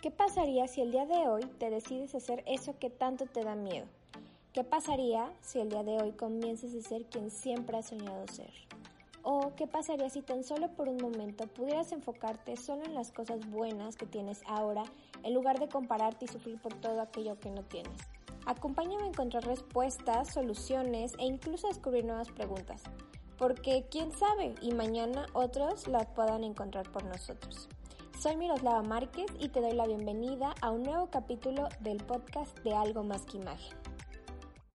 ¿Qué pasaría si el día de hoy te decides hacer eso que tanto te da miedo? ¿Qué pasaría si el día de hoy comienzas a ser quien siempre has soñado ser? ¿O qué pasaría si tan solo por un momento pudieras enfocarte solo en las cosas buenas que tienes ahora en lugar de compararte y sufrir por todo aquello que no tienes? Acompáñame a encontrar respuestas, soluciones e incluso a descubrir nuevas preguntas, porque quién sabe y mañana otros las puedan encontrar por nosotros. Soy Miroslava Márquez y te doy la bienvenida a un nuevo capítulo del podcast de Algo Más que Imagen.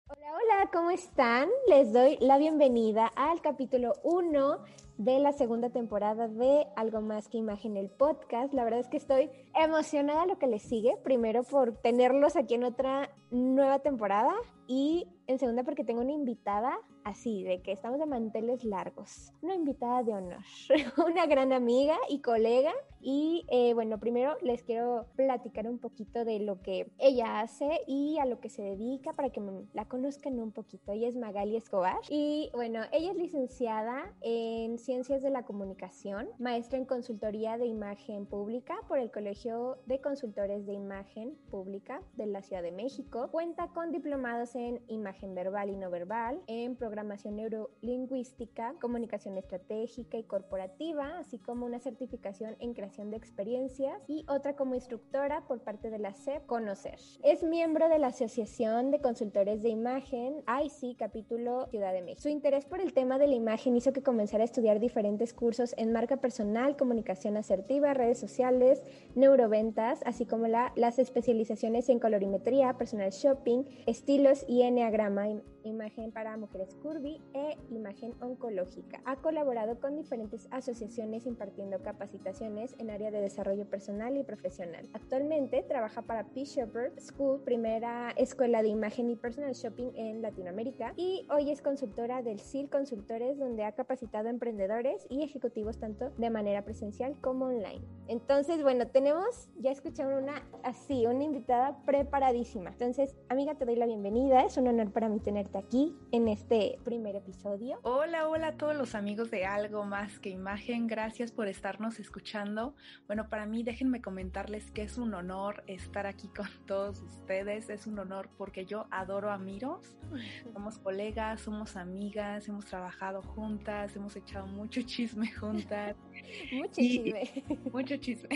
Hola, hola, ¿cómo están? Les doy la bienvenida al capítulo 1 de la segunda temporada de Algo Más que Imagen, el podcast. La verdad es que estoy emocionada lo que les sigue. Primero por tenerlos aquí en otra nueva temporada y en segunda porque tengo una invitada así, de que estamos de manteles largos. Una invitada de honor, una gran amiga y colega. Y eh, bueno, primero les quiero platicar un poquito de lo que ella hace y a lo que se dedica para que la conozcan un poquito. Ella es Magali Escobar y bueno, ella es licenciada en Ciencias de la Comunicación, maestra en Consultoría de Imagen Pública por el Colegio de Consultores de Imagen Pública de la Ciudad de México. Cuenta con diplomados en Imagen Verbal y No Verbal, en Programación Neurolingüística, Comunicación Estratégica y Corporativa, así como una certificación en Creación de Experiencias y otra como instructora por parte de la CEP Conocer. Es miembro de la Asociación de Consultores de Imagen, IC, capítulo Ciudad de México. Su interés por el tema de la imagen hizo que comenzara a estudiar diferentes cursos en marca personal, comunicación asertiva, redes sociales, neuroventas, así como la, las especializaciones en colorimetría, personal shopping, estilos y enneagrama, imagen para mujeres curvy e imagen oncológica. Ha colaborado con diferentes asociaciones impartiendo capacitaciones en área de desarrollo personal y profesional. Actualmente trabaja para P. Shepherd School, primera escuela de imagen y personal shopping en Latinoamérica, y hoy es consultora del SIL Consultores, donde ha capacitado a emprendedores y ejecutivos tanto de manera presencial como online. Entonces, bueno, tenemos, ya escucharon una así, una invitada preparadísima. Entonces, amiga, te doy la bienvenida. Es un honor para mí tenerte aquí en este primer episodio. Hola, hola a todos los amigos de Algo Más que Imagen. Gracias por estarnos escuchando. Bueno, para mí déjenme comentarles que es un honor estar aquí con todos ustedes. Es un honor porque yo adoro a Miros. Somos colegas, somos amigas, hemos trabajado juntas, hemos echado mucho chisme juntas. mucho chisme. Mucho chisme.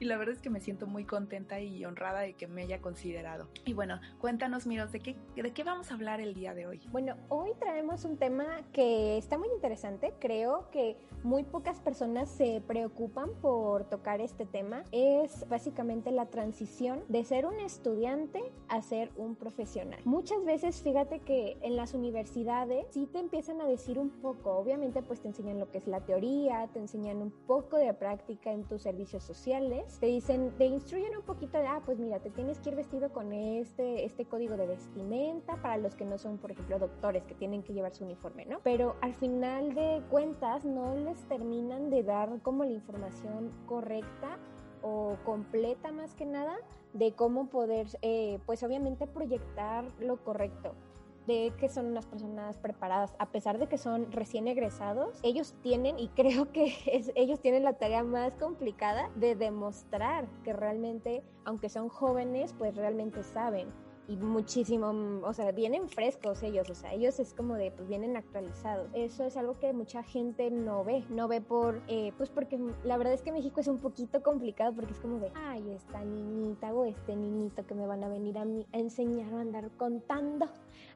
y la verdad es que me siento muy contenta y honrada de que me haya considerado. Y bueno, cuéntanos, Miros, ¿de qué, de qué vamos a hablar el día de hoy? Bueno, hoy traemos un tema que está muy interesante. Creo que muy pocas personas se preocupan por tocar este tema. Es básicamente la transición de ser un estudiante a ser un profesional. Muchas veces, fíjate que en las universidades sí te empiezan a decir un poco, obviamente pues te enseñan lo que es la teoría, te enseñan un poco de práctica en tus servicios sociales, te dicen, te instruyen un poquito de, ah, pues mira, te tienes que ir vestido con este, este código de vestimenta para los que no son, por ejemplo, doctores que tienen que llevar su uniforme, ¿no? Pero al final de cuentas no les terminan de dar como la información correcta o completa más que nada de cómo poder, eh, pues obviamente proyectar lo correcto de que son unas personas preparadas, a pesar de que son recién egresados, ellos tienen, y creo que es, ellos tienen la tarea más complicada de demostrar que realmente, aunque son jóvenes, pues realmente saben y muchísimo, o sea, vienen frescos ellos, o sea, ellos es como de, pues vienen actualizados. Eso es algo que mucha gente no ve, no ve por, eh, pues porque la verdad es que México es un poquito complicado porque es como de, ay, esta niñita o este niñito que me van a venir a, mí, a enseñar a andar contando.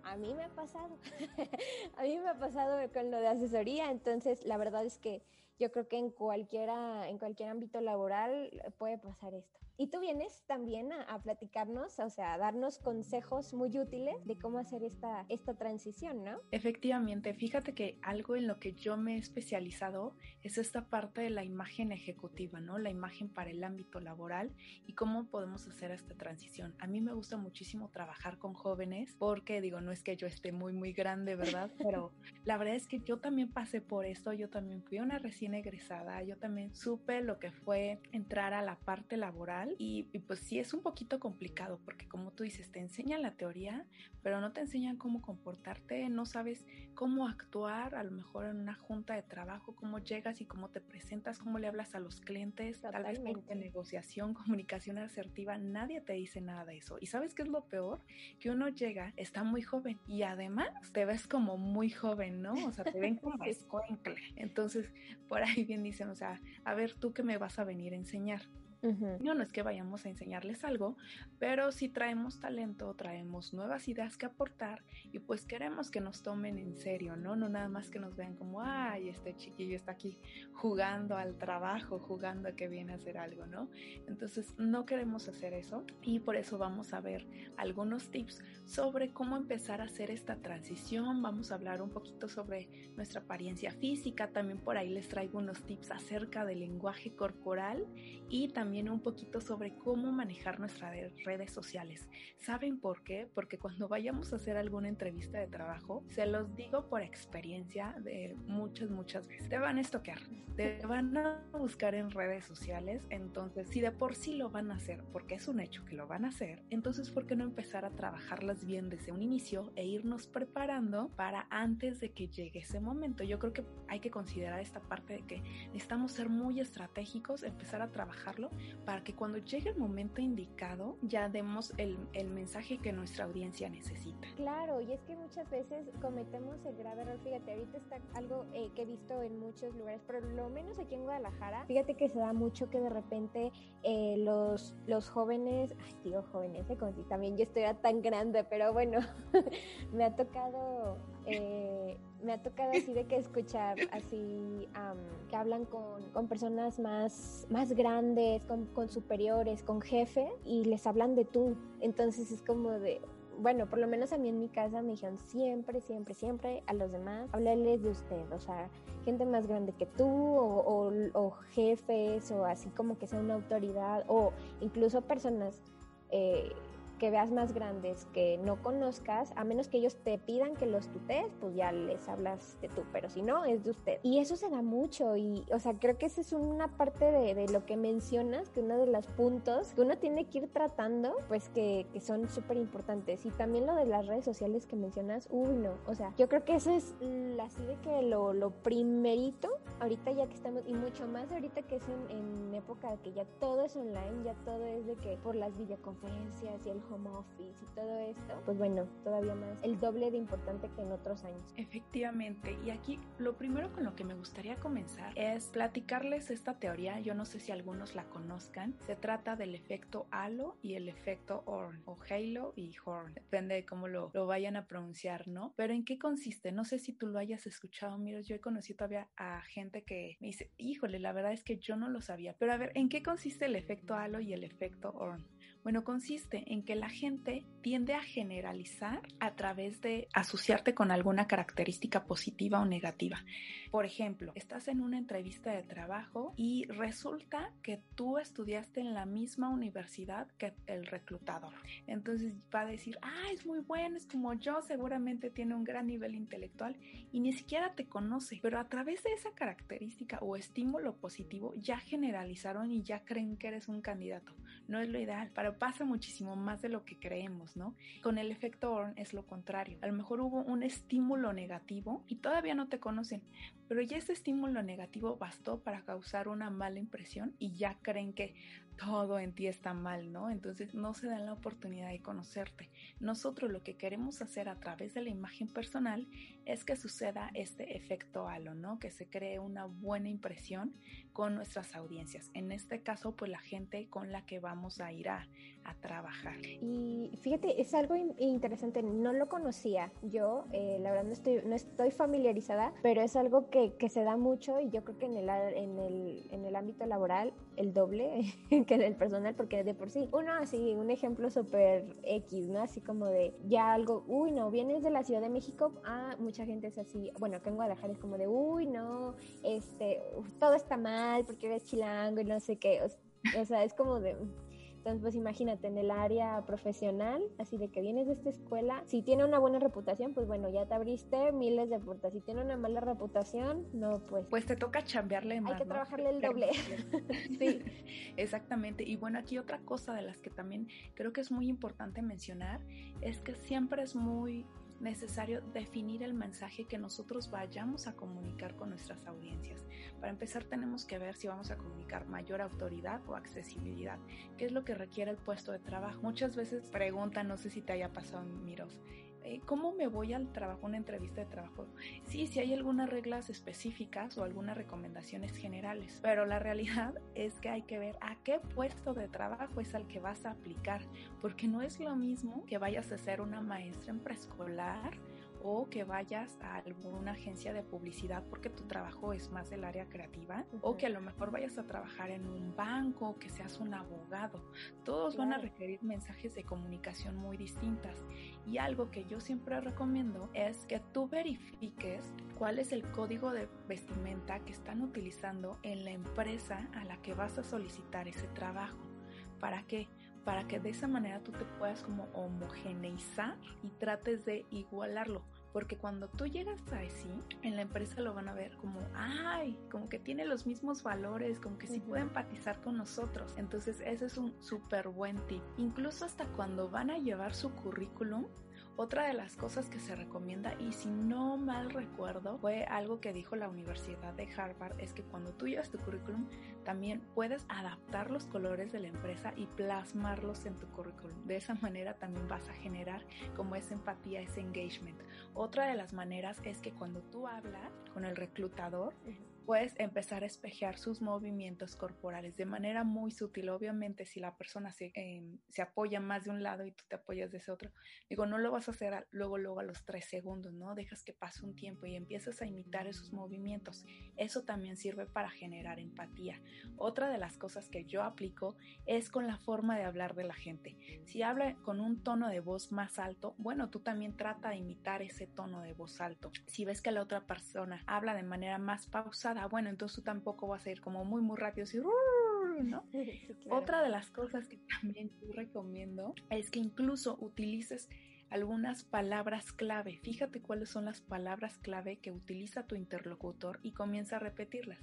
A mí me ha pasado, a mí me ha pasado con lo de asesoría, entonces la verdad es que yo creo que en cualquiera, en cualquier ámbito laboral puede pasar esto. Y tú vienes también a, a, platicarnos, o sea, a darnos consejos muy útiles de cómo hacer esta, esta transición, ¿no? Efectivamente, fíjate que algo en lo que yo me he especializado es esta parte de la imagen ejecutiva, ¿no? La imagen para el ámbito laboral y cómo podemos hacer esta transición. A mí me gusta muchísimo trabajar con jóvenes porque, digo, no es que yo esté muy, muy grande, ¿verdad? Pero la verdad es que yo también pasé por esto, yo también fui una recién recién egresada, yo también supe lo que fue entrar a la parte laboral y, y pues sí es un poquito complicado porque como tú dices, te enseñan la teoría, pero no te enseñan cómo comportarte, no sabes cómo actuar, a lo mejor en una junta de trabajo, cómo llegas y cómo te presentas, cómo le hablas a los clientes, tal vez de negociación, comunicación asertiva, nadie te dice nada de eso. Y sabes qué es lo peor? Que uno llega, está muy joven y además te ves como muy joven, ¿no? O sea, te ven como escuencle. Entonces, por ahí bien dicen, o sea, a ver, tú qué me vas a venir a enseñar. No, no es que vayamos a enseñarles algo, pero si traemos talento, traemos nuevas ideas que aportar y pues queremos que nos tomen en serio, ¿no? No nada más que nos vean como, ay, este chiquillo está aquí jugando al trabajo, jugando a que viene a hacer algo, ¿no? Entonces no queremos hacer eso y por eso vamos a ver algunos tips sobre cómo empezar a hacer esta transición. Vamos a hablar un poquito sobre nuestra apariencia física, también por ahí les traigo unos tips acerca del lenguaje corporal y también un poquito sobre cómo manejar nuestras redes sociales. ¿Saben por qué? Porque cuando vayamos a hacer alguna entrevista de trabajo, se los digo por experiencia de muchas, muchas veces, te van a estoquear, te van a buscar en redes sociales, entonces si de por sí lo van a hacer, porque es un hecho que lo van a hacer, entonces ¿por qué no empezar a trabajarlas bien desde un inicio e irnos preparando para antes de que llegue ese momento? Yo creo que hay que considerar esta parte de que necesitamos ser muy estratégicos, empezar a trabajarlo para que cuando llegue el momento indicado ya demos el, el, mensaje que nuestra audiencia necesita. Claro, y es que muchas veces cometemos el grave error, fíjate, ahorita está algo eh, que he visto en muchos lugares, pero lo menos aquí en Guadalajara, fíjate que se da mucho que de repente eh, los, los jóvenes, ay digo jóvenes, eh, como si también yo estuviera tan grande, pero bueno, me ha tocado... Eh, me ha tocado así de que escuchar así que hablan con, con, personas más, más grandes, con, con, superiores, con jefe y les hablan de tú. Entonces es como de, bueno, por lo menos a mí en mi casa me dijeron siempre, siempre, siempre a los demás, hablarles de usted, o sea, gente más grande que tú o, o, o jefes o así como que sea una autoridad o incluso personas. Eh, que veas más grandes que no conozcas, a menos que ellos te pidan que los tutees, pues ya les hablas de tú, pero si no, es de usted. Y eso se da mucho y, o sea, creo que esa es una parte de, de lo que mencionas, que uno de los puntos que uno tiene que ir tratando, pues que, que son súper importantes. Y también lo de las redes sociales que mencionas, uy, no, o sea, yo creo que eso es así de que lo, lo primerito, ahorita ya que estamos, y mucho más ahorita que es en, en época que ya todo es online, ya todo es de que por las videoconferencias y el home office y todo esto, pues bueno, todavía más, el doble de importante que en otros años. Efectivamente, y aquí lo primero con lo que me gustaría comenzar es platicarles esta teoría, yo no sé si algunos la conozcan, se trata del efecto halo y el efecto horn, o halo y horn, depende de cómo lo, lo vayan a pronunciar, ¿no? Pero ¿en qué consiste? No sé si tú lo hayas escuchado, mira, yo he conocido todavía a gente que me dice, híjole, la verdad es que yo no lo sabía, pero a ver, ¿en qué consiste el efecto halo y el efecto horn? Bueno, consiste en que la gente tiende a generalizar a través de asociarte con alguna característica positiva o negativa. Por ejemplo, estás en una entrevista de trabajo y resulta que tú estudiaste en la misma universidad que el reclutador. Entonces va a decir, ah, es muy bueno, es como yo, seguramente tiene un gran nivel intelectual y ni siquiera te conoce, pero a través de esa característica o estímulo positivo ya generalizaron y ya creen que eres un candidato. No es lo ideal para pasa muchísimo más de lo que creemos, ¿no? Con el efecto Orn es lo contrario. A lo mejor hubo un estímulo negativo y todavía no te conocen, pero ya ese estímulo negativo bastó para causar una mala impresión y ya creen que todo en ti está mal, ¿no? Entonces no se dan la oportunidad de conocerte. Nosotros lo que queremos hacer a través de la imagen personal es que suceda este efecto halo, ¿no? Que se cree una buena impresión con nuestras audiencias. En este caso, pues la gente con la que vamos a ir a, trabajar. Y fíjate, es algo interesante, no lo conocía yo, eh, la verdad no estoy, no estoy familiarizada, pero es algo que, que, se da mucho y yo creo que en el, en el, en el ámbito laboral el doble que en el personal, porque de por sí, uno así, un ejemplo súper X, ¿no? Así como de ya algo, uy, no, vienes de la Ciudad de México, ah, mucha gente es así, bueno, acá en Guadalajara es como de, uy, no, este, todo está mal porque eres chilango y no sé qué, o, o sea, es como de Entonces, pues imagínate, en el área profesional, así de que vienes de esta escuela, si tiene una buena reputación, pues bueno, ya te abriste miles de puertas. Si tiene una mala reputación, no, pues... Pues te toca chambearle más, Hay que trabajarle el doble. sí, exactamente. Y bueno, aquí otra cosa de las que también creo que es muy importante mencionar es que siempre es muy necesario definir el mensaje que nosotros vayamos a comunicar con nuestras audiencias. Para empezar tenemos que ver si vamos a comunicar mayor autoridad o accesibilidad, qué es lo que requiere el puesto de trabajo. Muchas veces preguntan, no sé si te haya pasado, Miros, eh, ¿cómo me voy al trabajo, una entrevista de trabajo? Sí, sí hay algunas reglas específicas o algunas recomendaciones generales, pero la realidad es que hay que ver a qué puesto de trabajo es al que vas a aplicar, porque no es lo mismo que vayas a ser una maestra en preescolar o que vayas a alguna agencia de publicidad porque tu trabajo es más del área creativa o que a lo mejor vayas a trabajar en un banco, que seas un abogado. Todos van a requerir mensajes de comunicación muy distintas y algo que yo siempre recomiendo es que tú verifiques cuál es el código de vestimenta que están utilizando en la empresa a la que vas a solicitar ese trabajo. ¿Para qué? Para que de esa manera tú te puedas como homogeneizar y trates de igualarlo. Porque cuando tú llegas a así, en la empresa lo van a ver como, ay, como que tiene los mismos valores, como que sí puede empatizar con nosotros. Entonces ese es un súper buen tip. Incluso hasta cuando van a llevar su currículum, otra de las cosas que se recomienda, y si no mal recuerdo, fue algo que dijo la Universidad de Harvard, es que cuando tú llevas tu currículum, también puedes adaptar los colores de la empresa y plasmarlos en tu currículum. De esa manera también vas a generar como esa empatía, ese engagement. Otra de las maneras es que cuando tú hablas con el reclutador, puedes empezar a espejear sus movimientos corporales de manera muy sutil. Obviamente, si la persona se, em, se, apoya más de un lado y tú te apoyas de ese otro, digo, no lo vas a hacer luego, luego a los tres segundos, ¿no? Dejas que pase un tiempo y empiezas a imitar esos movimientos. Eso también sirve para generar empatía. Otra de las cosas que yo aplico es con la forma de hablar de la gente. Si habla con un tono de voz más alto, bueno, tú también trata de imitar ese tono de voz alto. Si ves que la otra persona habla de manera más pausada, bueno, entonces tú tampoco vas a ir como muy, muy rápido, así, ¿no? Otra de las cosas que también yo recomiendo es que incluso utilices algunas palabras clave. Fíjate cuáles son las palabras clave que utiliza tu interlocutor y comienza a repetirlas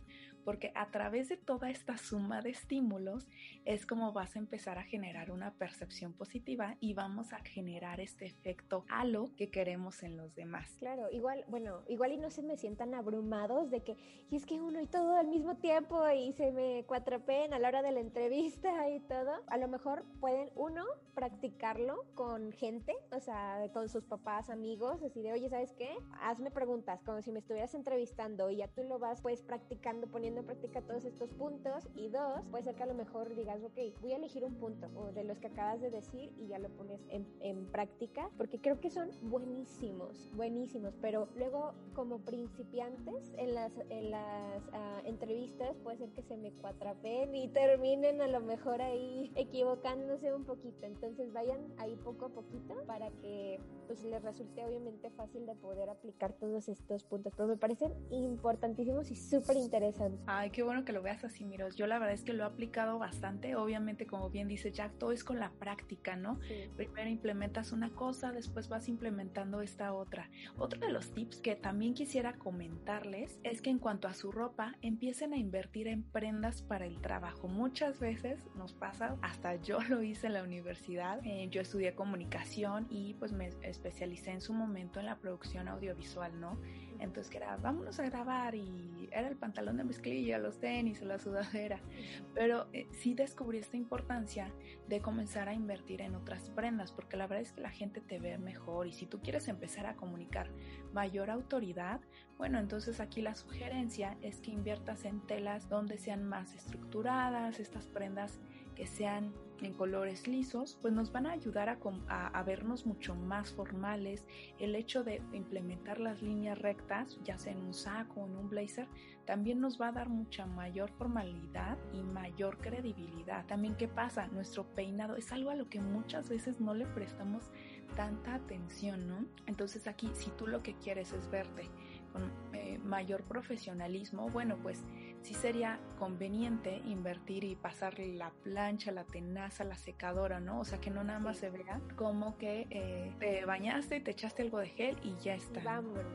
porque a través de toda esta suma de estímulos es como vas a empezar a generar una percepción positiva y vamos a generar este efecto halo que queremos en los demás. Claro, igual, bueno, igual y no se me sientan abrumados de que, y es que uno y todo al mismo tiempo y se me cuatrapen a la hora de la entrevista y todo. A lo mejor pueden, uno, practicarlo con gente, o sea, con sus papás, amigos, así de, oye, ¿sabes qué? Hazme preguntas como si me estuvieras entrevistando y ya tú lo vas pues practicando, poniendo en práctica todos estos puntos. Y dos, puede ser que a lo mejor digas, ok, voy a elegir un punto o de los que acabas de decir y ya lo pones en, en práctica, porque creo que son buenísimos, buenísimos, pero luego como principiantes en las, en las uh, entrevistas puede ser que se me cuatrapen y terminen a lo mejor ahí equivocándose un poquito, entonces vayan ahí poco a poquito para que pues les resulte obviamente fácil de poder aplicar todos estos puntos, pero me parecen importantísimos y súper interesantes. Ay, qué bueno que lo veas así, Miros. Yo la verdad es que lo he aplicado bastante. Obviamente, como bien dice Jack, todo es con la práctica, ¿no? Primero implementas una cosa, después vas implementando esta otra. Otro de los tips que también quisiera comentarles es que en cuanto a su ropa, empiecen a invertir en prendas para el trabajo. Muchas veces nos pasa, hasta yo lo hice en la universidad. Eh, yo estudié comunicación y pues me especialicé en su momento en la producción audiovisual, ¿no? Entonces que era, vámonos a grabar y era el pantalón de mezclilla, los tenis o la sudadera. Pero eh, sí descubrí esta importancia de comenzar a invertir en otras prendas, porque la verdad es que la gente te ve mejor y si tú quieres empezar a comunicar mayor autoridad, bueno, entonces aquí la sugerencia es que inviertas en telas donde sean más estructuradas, estas prendas que sean en colores lisos, pues nos van a ayudar a, vernos mucho más formales. El hecho de implementar las líneas rectas, ya sea en un saco o en un blazer, también nos va a dar mucha mayor formalidad y mayor credibilidad. También, ¿qué pasa? Nuestro peinado es algo a lo que muchas veces no le prestamos tanta atención, ¿no? Entonces aquí, si tú lo que quieres es verte con eh, mayor profesionalismo, bueno, pues sí sería conveniente invertir y pasarle la plancha, la tenaza, la secadora, ¿no? O sea, que no nada más se vea como que eh, te bañaste y te echaste algo de gel y ya está. Vámonos,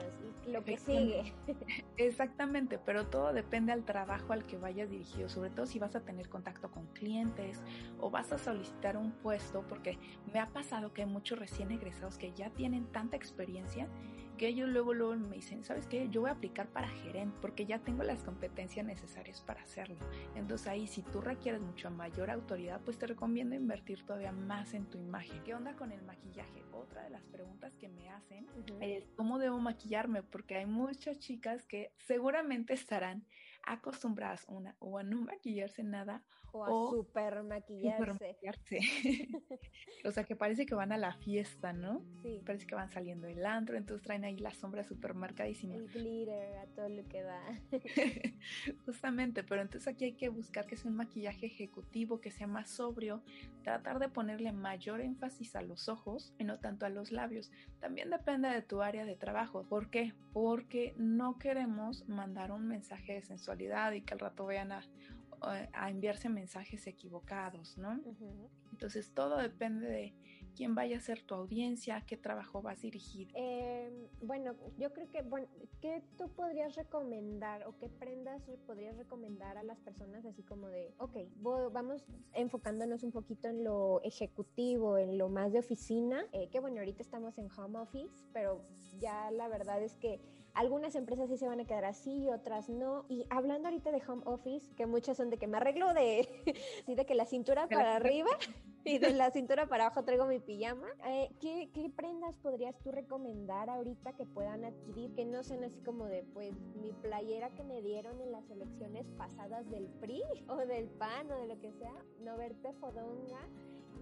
y lo que sigue. Exactamente, pero todo depende al trabajo al que vayas dirigido, sobre todo si vas a tener contacto con clientes o vas a solicitar un puesto, porque me ha pasado que hay muchos recién egresados que ya tienen tanta experiencia que ellos luego, luego me dicen, ¿sabes qué? Yo voy a aplicar para gerente porque ya tengo las competencias necesarias para hacerlo. Entonces ahí si tú requieres mucho mayor autoridad, pues te recomiendo invertir todavía más en tu imagen. ¿Qué onda con el maquillaje? Otra de las preguntas que me hacen es cómo debo maquillarme porque hay muchas chicas que seguramente estarán acostumbradas una, o a no maquillarse nada o a super maquillarse. o sea, que parece que van a la fiesta, ¿no? Sí. Parece que van saliendo del antro, entonces traen ahí la sombra super marcadísima. El glitter, a todo lo que da. Justamente, pero entonces aquí hay que buscar que sea un maquillaje ejecutivo, que sea más sobrio, tratar de ponerle mayor énfasis a los ojos y no tanto a los labios. También depende de tu área de trabajo. ¿Por qué? Porque no queremos mandar un mensaje de sensualidad y que al rato vean a a enviarse mensajes equivocados, ¿no? Entonces todo depende de quién vaya a ser tu audiencia, qué trabajo vas a dirigir. Em, bueno, yo creo que, bueno, ¿qué tú podrías recomendar o qué prendas podrías recomendar a las personas así como de, ok, vamos enfocándonos un poquito en lo ejecutivo, en lo más de oficina, eh, que bueno, ahorita estamos en home office, pero ya la verdad es que algunas empresas sí se van a quedar así, otras no. Y hablando ahorita de home office, que muchas son de que me arreglo de, de que la cintura para arriba y de la cintura para abajo traigo mi pijama. Eh, ¿qué, ¿qué, prendas podrías tú recomendar ahorita que puedan adquirir? Que no sean así como de, pues, mi playera que me dieron en las elecciones pasadas del PRI o del PAN o de lo que sea. No verte fodonga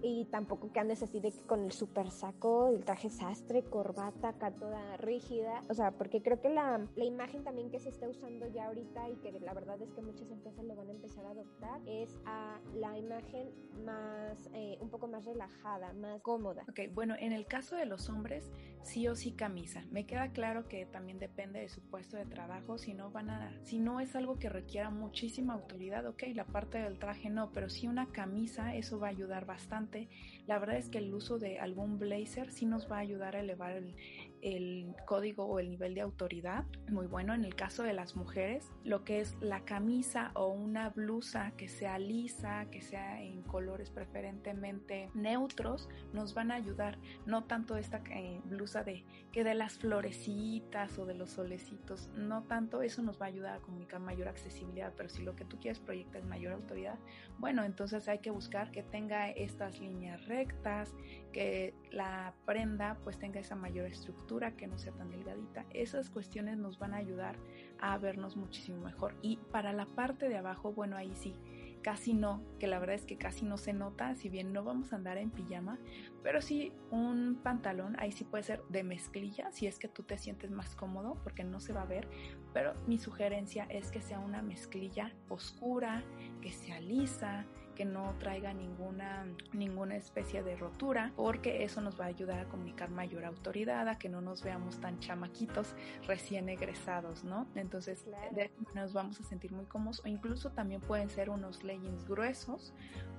y tampoco que andes así de con el super saco, el traje sastre, corbata acá toda rígida, o sea, porque creo que la, la, imagen también que se está usando ya ahorita y que la verdad es que muchas empresas lo van a empezar a adoptar es a la imagen más, eh, un poco más relajada, más cómoda. Ok, bueno, en el caso de los hombres, sí o sí camisa. Me queda claro que también depende de su puesto de trabajo, si no van a, si no es algo que requiera muchísima autoridad, ok, la parte del traje no, pero si una camisa, eso va a ayudar bastante la verdad es que el uso de algún blazer sí nos va a ayudar a elevar el, el código o el nivel de autoridad. Muy bueno en el caso de las mujeres, lo que es la camisa o una blusa que sea lisa, que sea en colores preferentemente neutros, nos van a ayudar. No tanto esta eh, blusa de que de las florecitas o de los solecitos, no tanto eso nos va a ayudar a comunicar mayor accesibilidad, pero si lo que tú quieres proyectar mayor autoridad, bueno, entonces hay que buscar que tenga estas líneas rectas, que la prenda pues tenga esa mayor estructura, que no sea tan delgadita. Esas cuestiones nos van a ayudar a vernos muchísimo mejor. Y para la parte de abajo, bueno, ahí sí, casi no, que la verdad es que casi no se nota, si bien no vamos a andar en pijama, pero sí un pantalón, ahí sí puede ser de mezclilla, si es que tú te sientes más cómodo, porque no se va a ver, pero mi sugerencia es que sea una mezclilla oscura, que sea lisa, que no traiga ninguna, ninguna especie de rotura, porque eso nos va a ayudar a comunicar mayor autoridad, a que no nos veamos tan chamaquitos recién egresados, ¿no? Entonces, de nos vamos a sentir muy cómodos, o incluso también pueden ser unos leggings gruesos,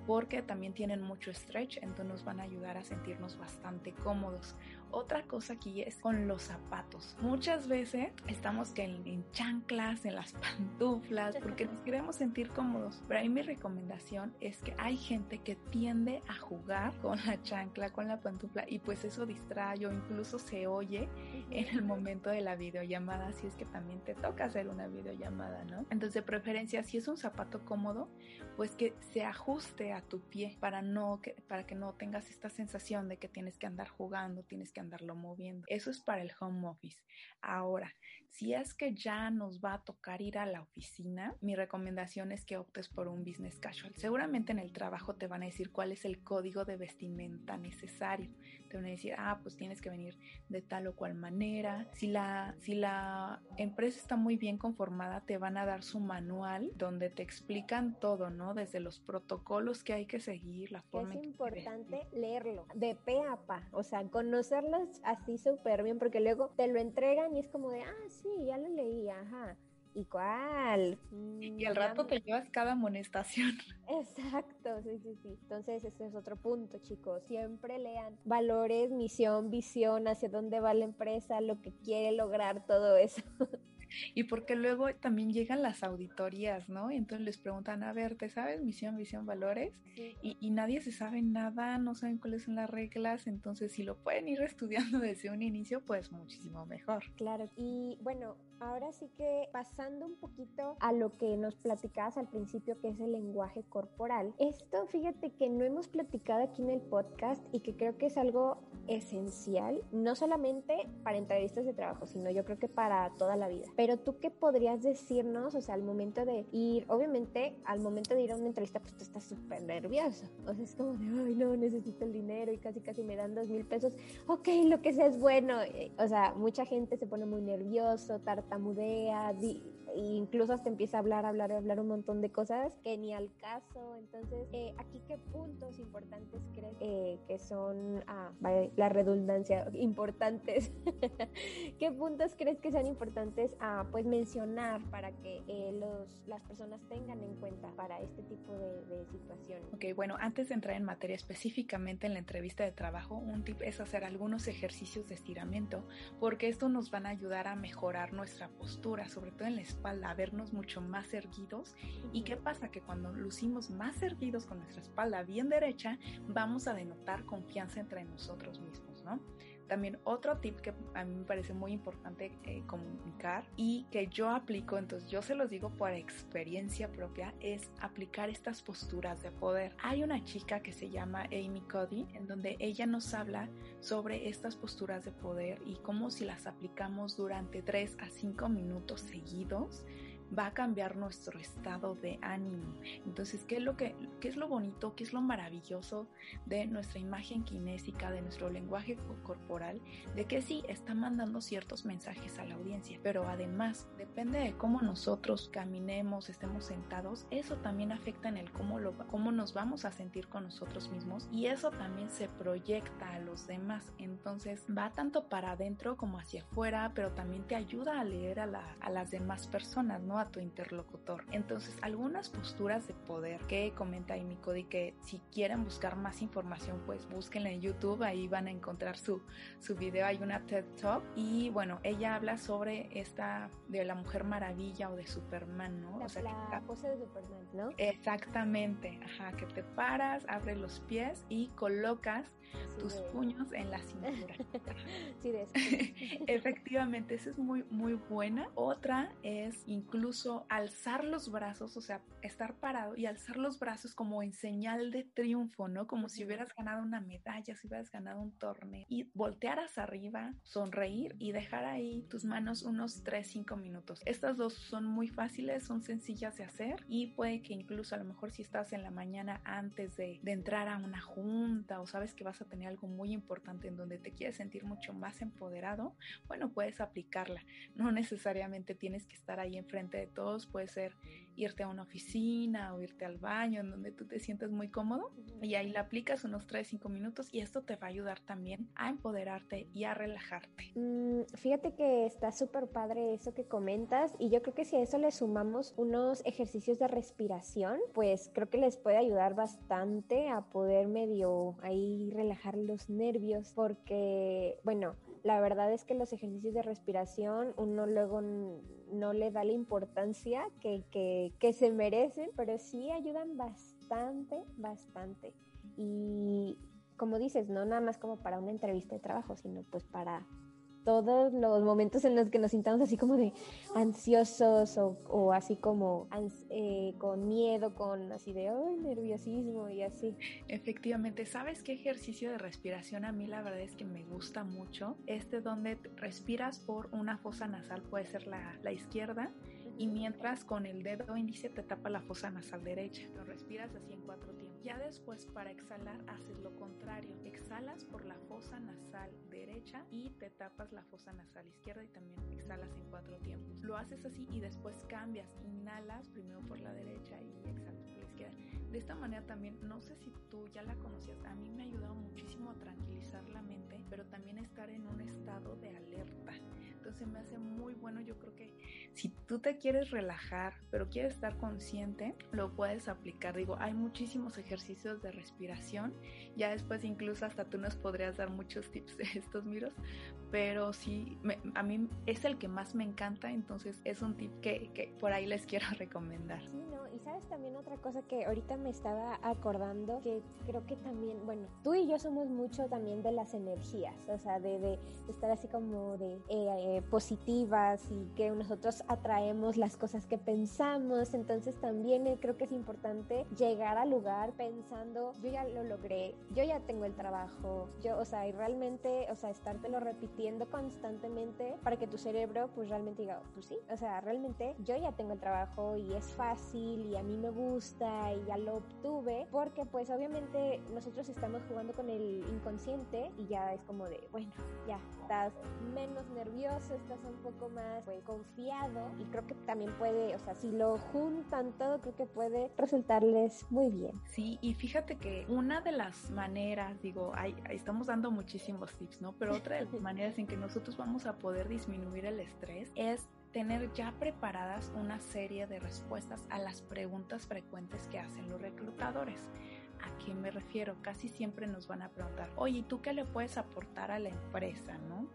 porque también tienen mucho stretch, entonces nos van a ayudar a sentirnos bastante cómodos. Otra cosa aquí es con los zapatos. Muchas veces estamos que en, chanclas, en las pantuflas, porque nos queremos sentir cómodos. Pero ahí mi recomendación es que hay gente que tiende a jugar con la chancla, con la pantufla, y pues eso distrae o incluso se oye en el momento de la videollamada, si es que también te toca hacer una videollamada, ¿no? Entonces, de preferencia, si es un zapato cómodo, pues que se ajuste a tu pie para no que, para que no tengas esta sensación de que tienes que andar jugando, tienes que andarlo moviendo. Eso es para el home office. Ahora, si es que ya nos va a tocar ir a la oficina, mi recomendación es que optes por un business casual. Seguramente en el trabajo te van a decir cuál es el código de vestimenta necesario. Te van a decir, ah, pues tienes que venir de tal o cual manera. Si la, si la empresa está muy bien conformada, te van a dar su manual donde te explican todo, ¿no? Desde los protocolos que hay que seguir, la forma. Es importante leerlo de pe a pa, o sea, conocerlas así súper bien, porque luego te lo entregan y es como de, ah, sí, ya lo leí, ajá. ¿Y cuál? Y al rato te llevas cada amonestación. Exacto, sí, sí, sí. Entonces, ese es otro punto, chicos. Siempre lean valores, misión, visión, hacia dónde va la empresa, lo que quiere lograr, todo eso. Y porque luego también llegan las auditorías, ¿no? Y entonces les preguntan, a ver, ¿te sabes misión, visión, valores? Y, y, nadie se sabe nada, no saben cuáles son las reglas, entonces si lo pueden ir estudiando desde un inicio, pues muchísimo mejor. Claro, y bueno, ahora sí que pasando un poquito a lo que nos platicabas al principio, que es el lenguaje corporal. Esto, fíjate que no hemos platicado aquí en el podcast y que creo que es algo esencial, no solamente para entrevistas de trabajo, sino yo creo que para toda la vida. Pero tú qué podrías decirnos, o sea, al momento de ir, obviamente al momento de ir a una entrevista, pues tú estás súper nervioso. O sea, es como de, ay, no, necesito el dinero y casi, casi me dan dos mil pesos. Ok, lo que sea es bueno. O sea, mucha gente se pone muy nervioso, tartamudea, incluso hasta empieza a hablar, hablar, hablar un montón de cosas que ni al caso. Entonces, eh, aquí qué puntos importantes crees eh, que son, ah, la redundancia, importantes? ¿Qué puntos crees que sean importantes a ah, pues mencionar para que eh, los, las personas tengan en cuenta para este tipo de, de situaciones? Ok, bueno, antes de entrar en materia específicamente en la entrevista de trabajo, un tip es hacer algunos ejercicios de estiramiento, porque esto nos van a ayudar a mejorar nuestra postura, sobre todo en la espalda vernos mucho más erguidos. ¿Y qué pasa? Que cuando lucimos más erguidos con nuestra espalda bien derecha, vamos a denotar confianza entre nosotros mismos, ¿no? También otro tip que a mí me parece muy importante eh, comunicar y que yo aplico, entonces yo se los digo por experiencia propia, es aplicar estas posturas de poder. Hay una chica que se llama Amy Cody en donde ella nos habla sobre estas posturas de poder y cómo si las aplicamos durante 3 a 5 minutos seguidos, va a cambiar nuestro estado de ánimo. Entonces, ¿qué es lo que qué es lo bonito, qué es lo maravilloso de nuestra imagen kinésica, de nuestro lenguaje corporal, de que sí está mandando ciertos mensajes a la audiencia, pero además depende de cómo nosotros caminemos, estemos sentados, eso también afecta en el cómo lo cómo nos vamos a sentir con nosotros mismos y eso también se proyecta a los demás. Entonces, va tanto para adentro como hacia afuera, pero también te ayuda a leer a, a las demás personas, ¿no? A tu interlocutor. Entonces, algunas posturas de poder que comenta Amy Cody que si quieren buscar más información, pues búsquenla en YouTube, ahí van a encontrar su, su video, hay una TED Talk y bueno, ella habla sobre esta de la Mujer Maravilla o de Superman, ¿no? La, o sea, la pose de Superman, ¿no? Exactamente, ajá, que te paras, abres los pies y colocas tus puños en la cintura. sí, de Efectivamente, esa es muy, muy buena. Otra es incluso alzar los brazos, o sea, estar parado y alzar los brazos como en señal de triunfo, ¿no? Como si hubieras ganado una medalla, si hubieras ganado un torneo. Y voltear hacia arriba, sonreír y dejar ahí tus manos unos 3, 5 minutos. Estas dos son muy fáciles, son sencillas de hacer y puede que incluso a lo mejor si estás en la mañana antes de, de entrar a una junta o sabes que vas a tener algo muy importante en donde te quieres sentir mucho más empoderado, bueno, puedes aplicarla. No necesariamente tienes que estar ahí enfrente de todos, puede ser irte a una oficina o irte al baño en donde tú te sientes muy cómodo y ahí la aplicas unos 3, 5 minutos y esto te va a ayudar también a empoderarte y a relajarte. Mm, fíjate que está súper padre eso que comentas y yo creo que si a eso le sumamos unos ejercicios de respiración, pues creo que les puede ayudar bastante a poder medio ahí relajar los nervios porque, bueno, la verdad es que los ejercicios de respiración uno luego no le da la importancia que, que, que, se merecen, pero sí ayudan bastante, bastante. Y como dices, no nada más como para una entrevista de trabajo, sino pues para todos los momentos en los que nos sintamos así como de ansiosos o, así como eh, con miedo, con así de nerviosismo y así. Efectivamente, ¿sabes qué ejercicio de respiración a mí la verdad es que me gusta mucho? Este donde respiras por una fosa nasal, puede ser la, la izquierda, y mientras con el dedo índice te tapa la fosa nasal derecha. Lo respiras así en cuatro tiempos. Ya después para exhalar haces lo contrario. Exhalas por la fosa nasal derecha y te tapas la fosa nasal izquierda y también exhalas en cuatro tiempos. Lo haces así y después cambias. Inhalas primero por la derecha y exhalas por la izquierda. De esta manera también, no sé si tú ya la conocías, a mí me ha ayudado muchísimo a tranquilizar la mente, pero también estar en un estado de alerta se me hace muy bueno. Yo creo que si tú te quieres relajar, pero quieres estar consciente, lo puedes aplicar. Digo, hay muchísimos ejercicios de respiración. Ya después incluso hasta tú nos podrías dar muchos tips de estos miros, pero sí, a mí es el que más me encanta, entonces es un tip que, que por ahí les quiero recomendar. Sí, no, y sabes también otra cosa que ahorita me estaba acordando, que creo que también, bueno, tú y yo somos mucho también de las energías, o sea, de, de estar así como de eh, positivas y que nosotros atraemos las cosas que pensamos, entonces también eh, creo que es importante llegar al lugar pensando, yo ya lo logré, yo ya tengo el trabajo, yo, o sea, y realmente, o sea, estártelo repitiendo constantemente para que tu cerebro pues realmente diga, pues sí, o sea, realmente yo ya tengo el trabajo y es fácil y a mí me gusta y ya lo obtuve, porque pues obviamente nosotros estamos jugando con el inconsciente y ya es como de, bueno, ya estás menos nervioso, estás un poco más pues confiado y creo que también puede, o sea, si lo juntan todo, creo que puede resultarles muy bien. Sí, y fíjate que una de las maneras, digo, ahí estamos dando muchísimos tips, ¿no? Pero otra de las maneras en que nosotros vamos a poder disminuir el estrés es tener ya preparadas una serie de respuestas a las preguntas frecuentes que hacen los reclutadores. ¿A qué me refiero? Casi siempre nos van a preguntar, oye, ¿tú qué le puedes aportar a la empresa, no?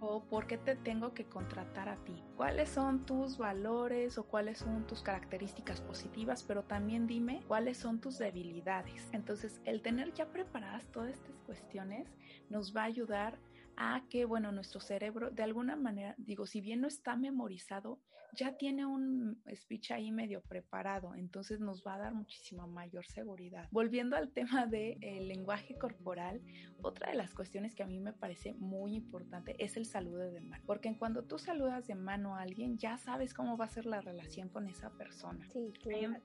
O ¿por qué te tengo que contratar a ti? ¿Cuáles son tus valores o cuáles son tus características positivas? Pero también dime cuáles son tus debilidades. Entonces, el tener ya preparadas todas estas cuestiones nos va a ayudar a que, bueno, nuestro cerebro, de alguna manera, digo, si bien no está memorizado, ya tiene un speech ahí medio preparado, entonces nos va a dar muchísima mayor seguridad. Volviendo al tema del de, lenguaje corporal, otra de las cuestiones que a mí me parece muy importante es el saludo de mano, porque cuando tú saludas de mano a alguien, ya sabes cómo va a ser la relación con esa persona. Sí,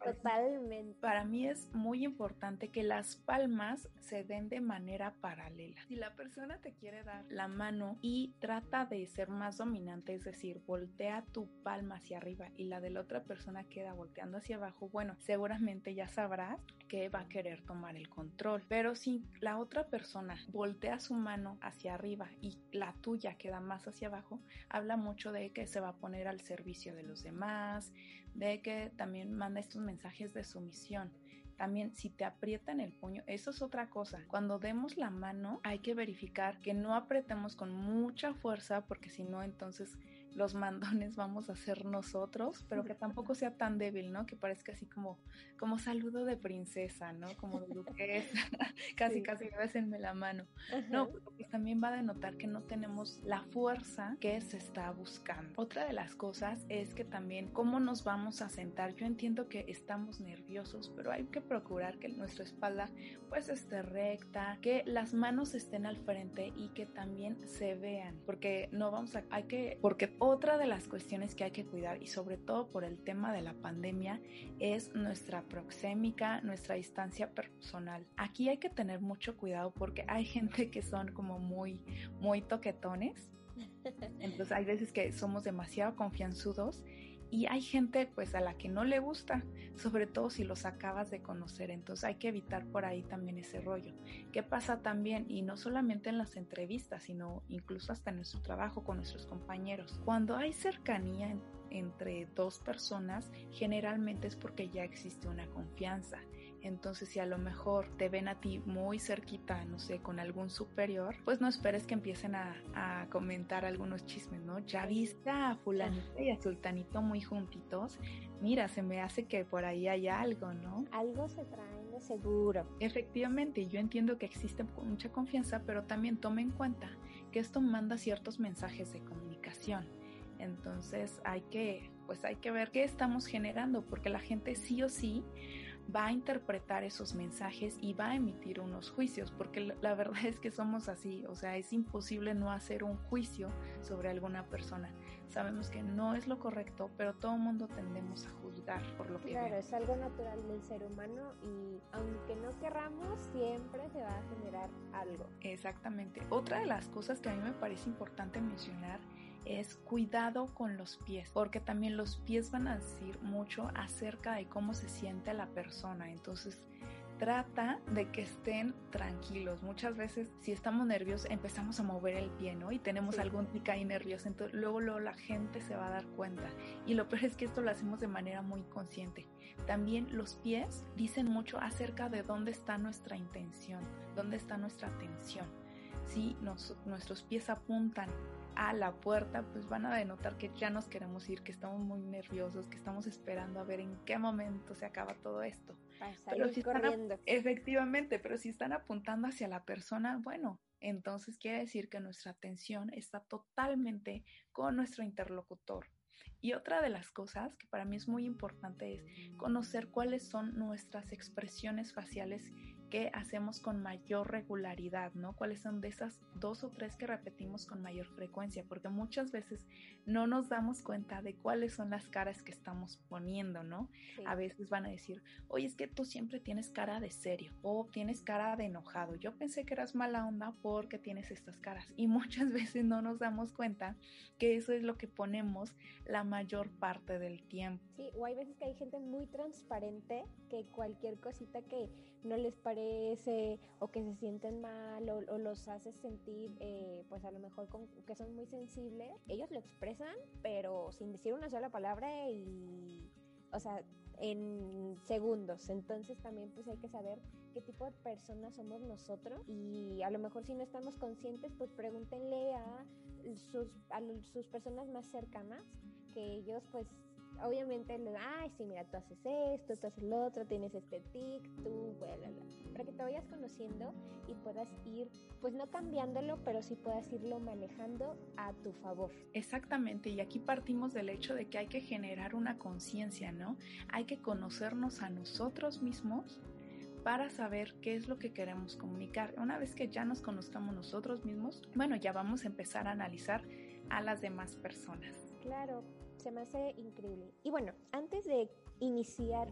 totalmente. Para mí es muy importante que las palmas se den de manera paralela. Si la persona te quiere dar la mano y trata de ser más dominante, es decir, voltea tu palma hacia arriba y la de la otra persona queda volteando hacia abajo, bueno, seguramente ya sabrás que va a querer tomar el control. Pero si la otra persona voltea su mano hacia arriba y la tuya queda más hacia abajo, habla mucho de que se va a poner al servicio de los demás, de que también manda estos mensajes de sumisión. También si te aprietan el puño, eso es otra cosa. Cuando demos la mano hay que verificar que no apretemos con mucha fuerza porque si no entonces los mandones vamos a ser nosotros, pero que tampoco sea tan débil, ¿no? Que parezca así como, como saludo de princesa, ¿no? Como de duquesa, casi, casi bésenme la mano. No, porque también va a denotar que no tenemos la fuerza que se está buscando. Otra de las cosas es que también cómo nos vamos a sentar. Yo entiendo que estamos nerviosos, pero hay que procurar que nuestra espalda pues esté recta, que las manos estén al frente y que también se vean, porque no vamos a, hay que, porque otra de las cuestiones que hay que cuidar y sobre todo por el tema de la pandemia es nuestra proxémica, nuestra distancia personal. Aquí hay que tener mucho cuidado porque hay gente que son como muy, muy toquetones. Entonces hay veces que somos demasiado confianzudos y hay gente pues a la que no le gusta, sobre todo si los acabas de conocer, entonces hay que evitar por ahí también ese rollo. ¿Qué pasa también? Y no solamente en las entrevistas, sino incluso hasta en nuestro trabajo con nuestros compañeros. Cuando hay cercanía entre dos personas, generalmente es porque ya existe una confianza. Entonces, si a lo mejor te ven a ti muy cerquita, no sé, con algún superior, pues no esperes que empiecen a, comentar algunos chismes, ¿no? Ya viste a fulanito y a sultanito muy juntitos. Mira, se me hace que por ahí hay algo, ¿no? Algo se traen de seguro. Efectivamente, yo entiendo que existe mucha confianza, pero también tome en cuenta que esto manda ciertos mensajes de comunicación. Entonces hay que, pues hay que ver qué estamos generando, porque la gente sí o sí va a interpretar esos mensajes y va a emitir unos juicios, porque la verdad es que somos así, o sea, es imposible no hacer un juicio sobre alguna persona. Sabemos que no es lo correcto, pero todo el mundo tendemos a juzgar por lo que Claro, es algo natural del ser humano y aunque no querramos, siempre se va a generar algo. Exactamente. Otra de las cosas que a mí me parece importante mencionar es cuidado con los pies, porque también los pies van a decir mucho acerca de cómo se siente la persona. Entonces, trata de que estén tranquilos. Muchas veces, si estamos nerviosos, empezamos a mover el pie, ¿no? Y tenemos algún tica ahí nervioso. Entonces, luego, luego la gente se va a dar cuenta. Y lo peor es que esto lo hacemos de manera muy consciente. También los pies dicen mucho acerca de dónde está nuestra intención, dónde está nuestra atención. Si nuestros pies apuntan a la puerta, pues van a denotar que ya nos queremos ir, que estamos muy nerviosos, que estamos esperando a ver en qué momento se acaba todo esto. pero si corriendo. efectivamente, pero si están apuntando hacia la persona, bueno, entonces quiere decir que nuestra atención está totalmente con nuestro interlocutor. Y otra de las cosas que para mí es muy importante es conocer cuáles son nuestras expresiones faciales que hacemos con mayor regularidad, ¿no? ¿Cuáles son de esas dos o tres que repetimos con mayor frecuencia? Porque muchas veces no nos damos cuenta de cuáles son las caras que estamos poniendo, ¿no? A veces van a decir, oye, es que tú siempre tienes cara de serio o tienes cara de enojado. Yo pensé que eras mala onda porque tienes estas caras. Y muchas veces no nos damos cuenta que eso es lo que ponemos la mayor parte del tiempo. Sí, o hay veces que hay gente muy transparente que cualquier cosita que no les parece o que se sienten mal o, los hace sentir eh, pues a lo mejor que son muy sensibles, ellos lo expresan pero sin decir una sola palabra y o sea en segundos. Entonces también pues hay que saber qué tipo de personas somos nosotros y a lo mejor si no estamos conscientes pues pregúntenle a sus, a sus personas más cercanas que ellos pues obviamente ay, sí, mira, tú haces esto, tú haces lo otro, tienes este tic, tú, bla, bla, bla. Para que te vayas conociendo y puedas ir, pues no cambiándolo, pero sí puedas irlo manejando a tu favor. Exactamente, y aquí partimos del hecho de que hay que generar una conciencia, ¿no? Hay que conocernos a nosotros mismos para saber qué es lo que queremos comunicar. Una vez que ya nos conozcamos nosotros mismos, bueno, ya vamos a empezar a analizar a las demás personas. Claro, se me hace increíble. Y bueno, antes de iniciar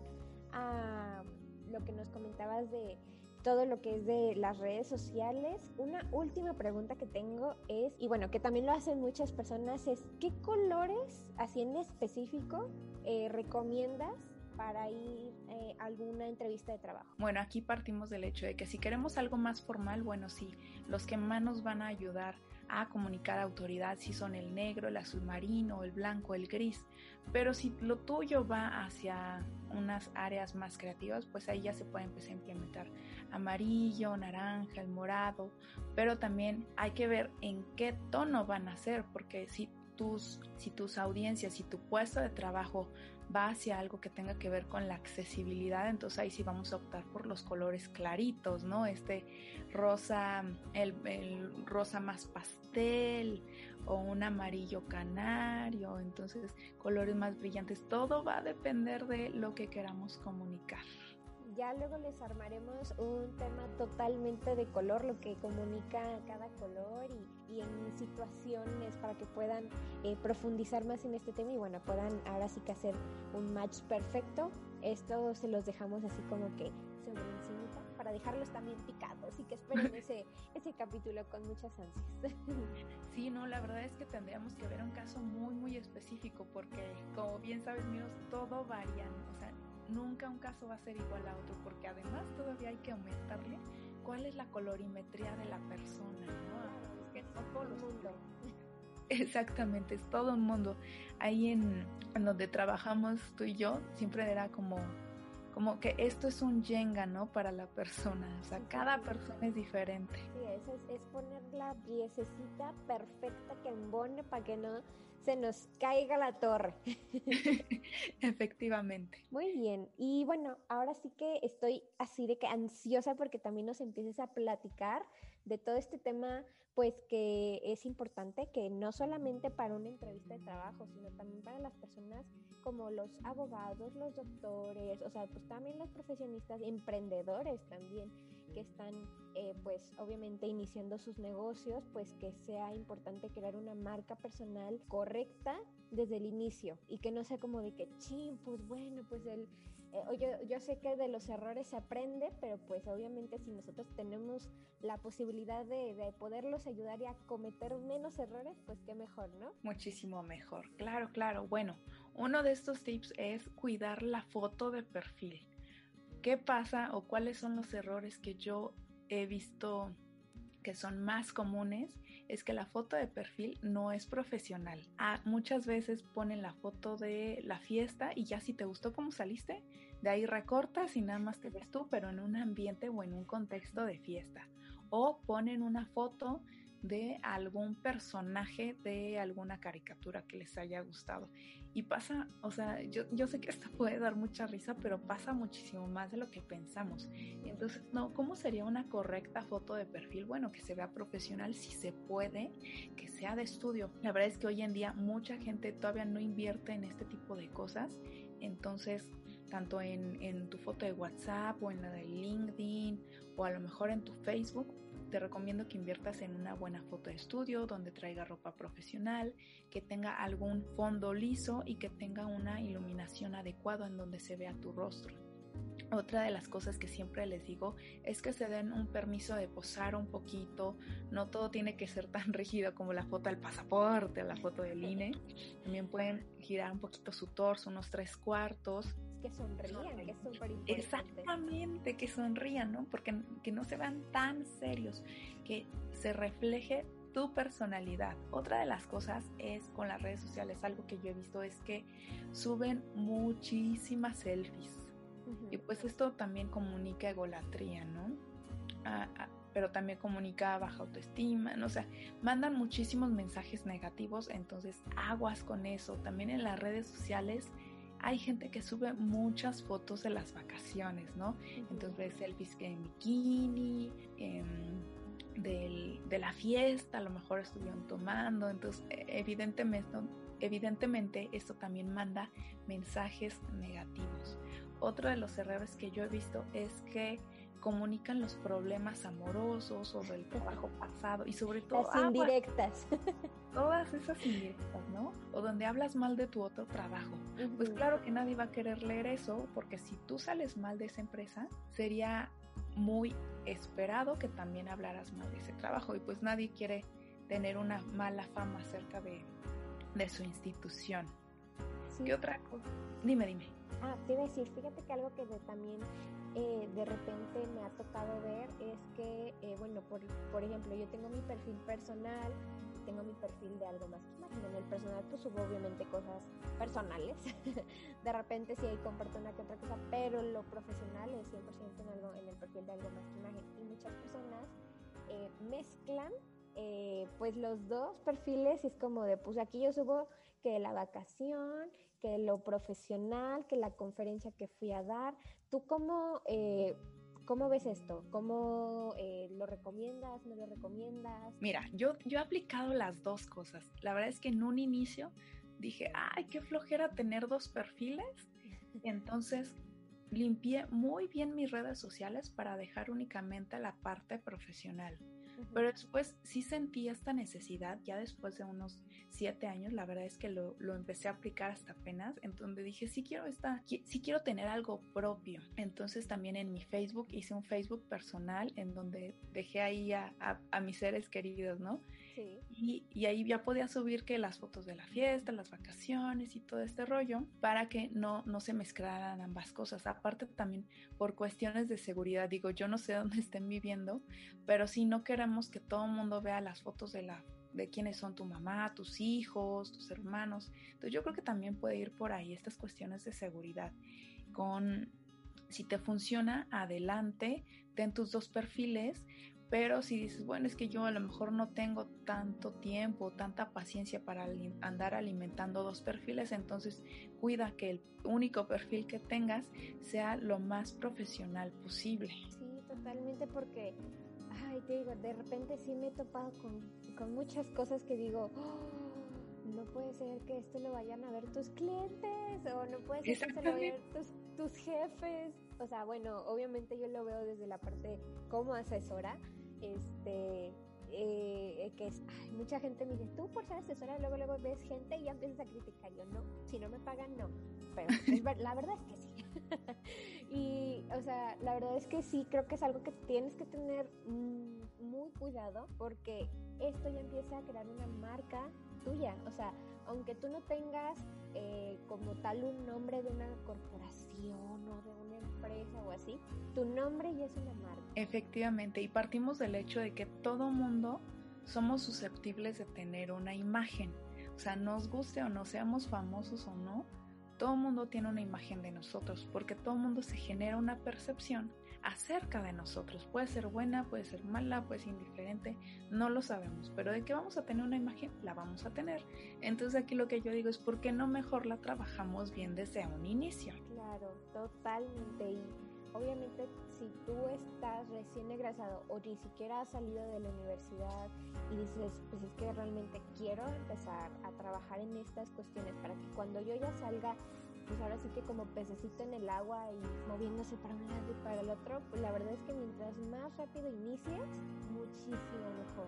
a lo que nos comentabas de todo lo que es de las redes sociales, una última pregunta que tengo es, y bueno, que también lo hacen muchas personas, es ¿qué colores, así en específico, eh, recomiendas para ir eh, a alguna entrevista de trabajo? Bueno, aquí partimos del hecho de que si queremos algo más formal, bueno, sí, los que más nos van a ayudar a comunicar autoridad si son el negro, el azul marino, el blanco, el gris. Pero si lo tuyo va hacia unas áreas más creativas, pues ahí ya se puede empezar a implementar amarillo, naranja, el morado. Pero también hay que ver en qué tono van a ser, porque si tus, si tus audiencias, si tu puesto de trabajo va hacia algo que tenga que ver con la accesibilidad, entonces ahí sí vamos a optar por los colores claritos, ¿no? Este rosa, el, rosa más pastel o un amarillo canario, entonces colores más brillantes, todo va a depender de lo que queramos comunicar ya luego les armaremos un tema totalmente de color, lo que comunica cada color y, en situaciones para que puedan eh, profundizar más en este tema y bueno, puedan ahora sí que hacer un match perfecto. Esto se los dejamos así como que sobre encima para dejarlos también picados y que esperen ese, ese capítulo con muchas ansias. Sí, no, la verdad es que tendríamos que ver un caso muy, muy específico porque como bien sabes, míos, todo varía, o sea, nunca un caso va a ser igual a otro, porque además todavía hay que aumentarle cuál es la colorimetría de la persona, ¿no? Es que no todo el mundo. Exactamente, es todo un mundo. Ahí en, en, donde trabajamos tú y yo, siempre era como, como que esto es un yenga, ¿no? Para la persona. O sea, cada persona es diferente. Sí, eso es, es poner la piececita perfecta que embone para que no se nos caiga la torre. Efectivamente. Muy bien. Y bueno, ahora sí que estoy así de que ansiosa porque también nos empieces a platicar de todo este tema, pues que es importante, que no solamente para una entrevista de trabajo, sino también para las personas como los abogados, los doctores, o sea, pues también los profesionistas, emprendedores también que están eh, pues obviamente iniciando sus negocios, pues que sea importante crear una marca personal correcta desde el inicio y que no sea como de que, ching, pues bueno, pues el, eh, yo, sé que de los errores se aprende, pero pues obviamente si nosotros tenemos la posibilidad de, de poderlos ayudar y a cometer menos errores, pues qué mejor, ¿no? Muchísimo mejor, claro, claro. Bueno, uno de estos tips es cuidar la foto de perfil ¿qué pasa o cuáles son los errores que yo he visto que son más comunes es que la foto de perfil no es profesional. Ah, muchas veces ponen la foto de la fiesta y ya si te gustó cómo saliste, de ahí recortas y nada más te ves tú, pero en un ambiente o en un contexto de fiesta. O ponen una foto de algún personaje de alguna caricatura que les haya gustado. Y pasa, o sea, yo, yo sé que esto puede dar mucha risa, pero pasa muchísimo más de lo que pensamos. Entonces, no, ¿cómo sería una correcta foto de perfil? Bueno, que se vea profesional si se puede, que sea de estudio. La verdad es que hoy en día mucha gente todavía no invierte en este tipo de cosas. Entonces, tanto en, en tu foto de WhatsApp o en la de LinkedIn o a lo mejor en tu Facebook, te recomiendo que inviertas en una buena foto de estudio donde traiga ropa profesional, que tenga algún fondo liso y que tenga una iluminación adecuada en donde se vea tu rostro. Otra de las cosas que siempre les digo es que se den un permiso de posar un poquito. No todo tiene que ser tan rígido como la foto del pasaporte o la foto del INE. También pueden girar un poquito su torso, unos tres cuartos que sonrían, que es súper importante. Exactamente, que sonrían, ¿no? Porque que no se vean tan serios, que se refleje tu personalidad. Otra de las cosas es con las redes sociales, algo que yo he visto es que suben muchísimas selfies. Y pues esto también comunica egolatría, ¿no? pero también comunica baja autoestima, ¿no? o sea, mandan muchísimos mensajes negativos, entonces aguas con eso. También en las redes sociales hay gente que sube muchas fotos de las vacaciones, ¿no? Entonces selfies en bikini, de la fiesta, a lo mejor estuvieron tomando, entonces e, evidentemente, evidentemente esto también manda mensajes negativos. Otro de los errores que yo he visto es que comunican los problemas amorosos o del trabajo pasado y sobre todo las indirectas. todas esas indirectas, ¿no? O donde hablas mal de tu otro trabajo. Pues claro que nadie va a querer leer eso porque si tú sales mal de esa empresa, sería muy esperado que también hablaras mal de ese trabajo y pues nadie quiere tener una mala fama acerca de, de su institución. ¿Qué otra cosa? Dime, dime. Ah, te iba a decir, fíjate que algo que también eh, de repente me ha tocado ver es que, eh, bueno, por, por, ejemplo, yo tengo mi perfil personal, tengo mi perfil de algo más que. En el personal pues subo obviamente cosas personales. de repente sí ahí comparto una que otra cosa, pero lo profesional es 100% en, algo, en el perfil de algo más que imagen. Y muchas personas eh, mezclan pues los dos perfiles y es como de, pues aquí yo subo que la vacación, que lo profesional, que la conferencia que fui a dar. ¿Tú cómo, eh, cómo ves esto? ¿Cómo eh, lo recomiendas? ¿No lo recomiendas? Mira, yo, yo he aplicado las dos cosas. La verdad es que en un inicio dije, ay, qué flojera tener dos perfiles. Entonces limpié muy bien mis redes sociales para dejar únicamente la parte profesional. Pero después sí sentí esta necesidad, ya después de unos siete años, la verdad es que lo, lo empecé a aplicar hasta apenas, en donde dije, sí quiero, esta, sí quiero tener algo propio. Entonces también en mi Facebook hice un Facebook personal en donde dejé ahí a, a, mis seres queridos, ¿no? Y, ahí ya podía subir que las fotos de la fiesta, las vacaciones y todo este rollo, para que no, no se mezclaran ambas cosas. Aparte también por cuestiones de seguridad, digo, yo no sé dónde estén viviendo, pero si no queremos que todo el mundo vea las fotos de la de quiénes son tu mamá, tus hijos, tus hermanos. Entonces yo creo que también puede ir por ahí estas cuestiones de seguridad. Con si te funciona, adelante, ten tus dos perfiles, pero si dices, bueno, es que yo a lo mejor no tengo tanto tiempo, tanta paciencia para andar alimentando dos perfiles, entonces cuida que el único perfil que tengas sea lo más profesional posible. Sí, totalmente, porque ay, te digo, de repente sí me he topado con, con muchas cosas que digo, oh, no puede ser que esto lo vayan a ver tus clientes o no puede ser que se lo vayan tus, tus jefes. O sea, bueno, obviamente yo lo veo desde la parte como asesora, este, eh, que es, ay, mucha gente me dice, tú por ser asesora, luego luego ves gente y ya empiezas a criticar. Yo no, si no me pagan, no. Pero la verdad es que sí. y, o sea, la verdad es que sí, creo que es algo que tienes que tener muy cuidado porque esto ya empieza a crear una marca tuya. O sea, aunque tú no tengas eh, como tal un nombre de una corporación o de una empresa o así, tu nombre ya es una marca. Efectivamente, y partimos del hecho de que todo mundo somos susceptibles de tener una imagen. O sea, nos guste o no, seamos famosos o no, todo mundo tiene una imagen de nosotros, porque todo mundo se genera una percepción acerca de nosotros. Puede ser buena, puede ser mala, puede ser indiferente, no lo sabemos, pero de que vamos a tener una imagen, la vamos a tener. Entonces aquí lo que yo digo es, ¿por qué no mejor la trabajamos bien desde un inicio? Claro, totalmente. Y obviamente si tú estás recién egresado o ni siquiera has salido de la universidad y dices, pues es que realmente quiero empezar a trabajar en estas cuestiones para que cuando yo ya salga pues ahora sí que como pececito en el agua y moviéndose para un lado y para el otro, pues la verdad es que mientras más rápido inicies, muchísimo mejor.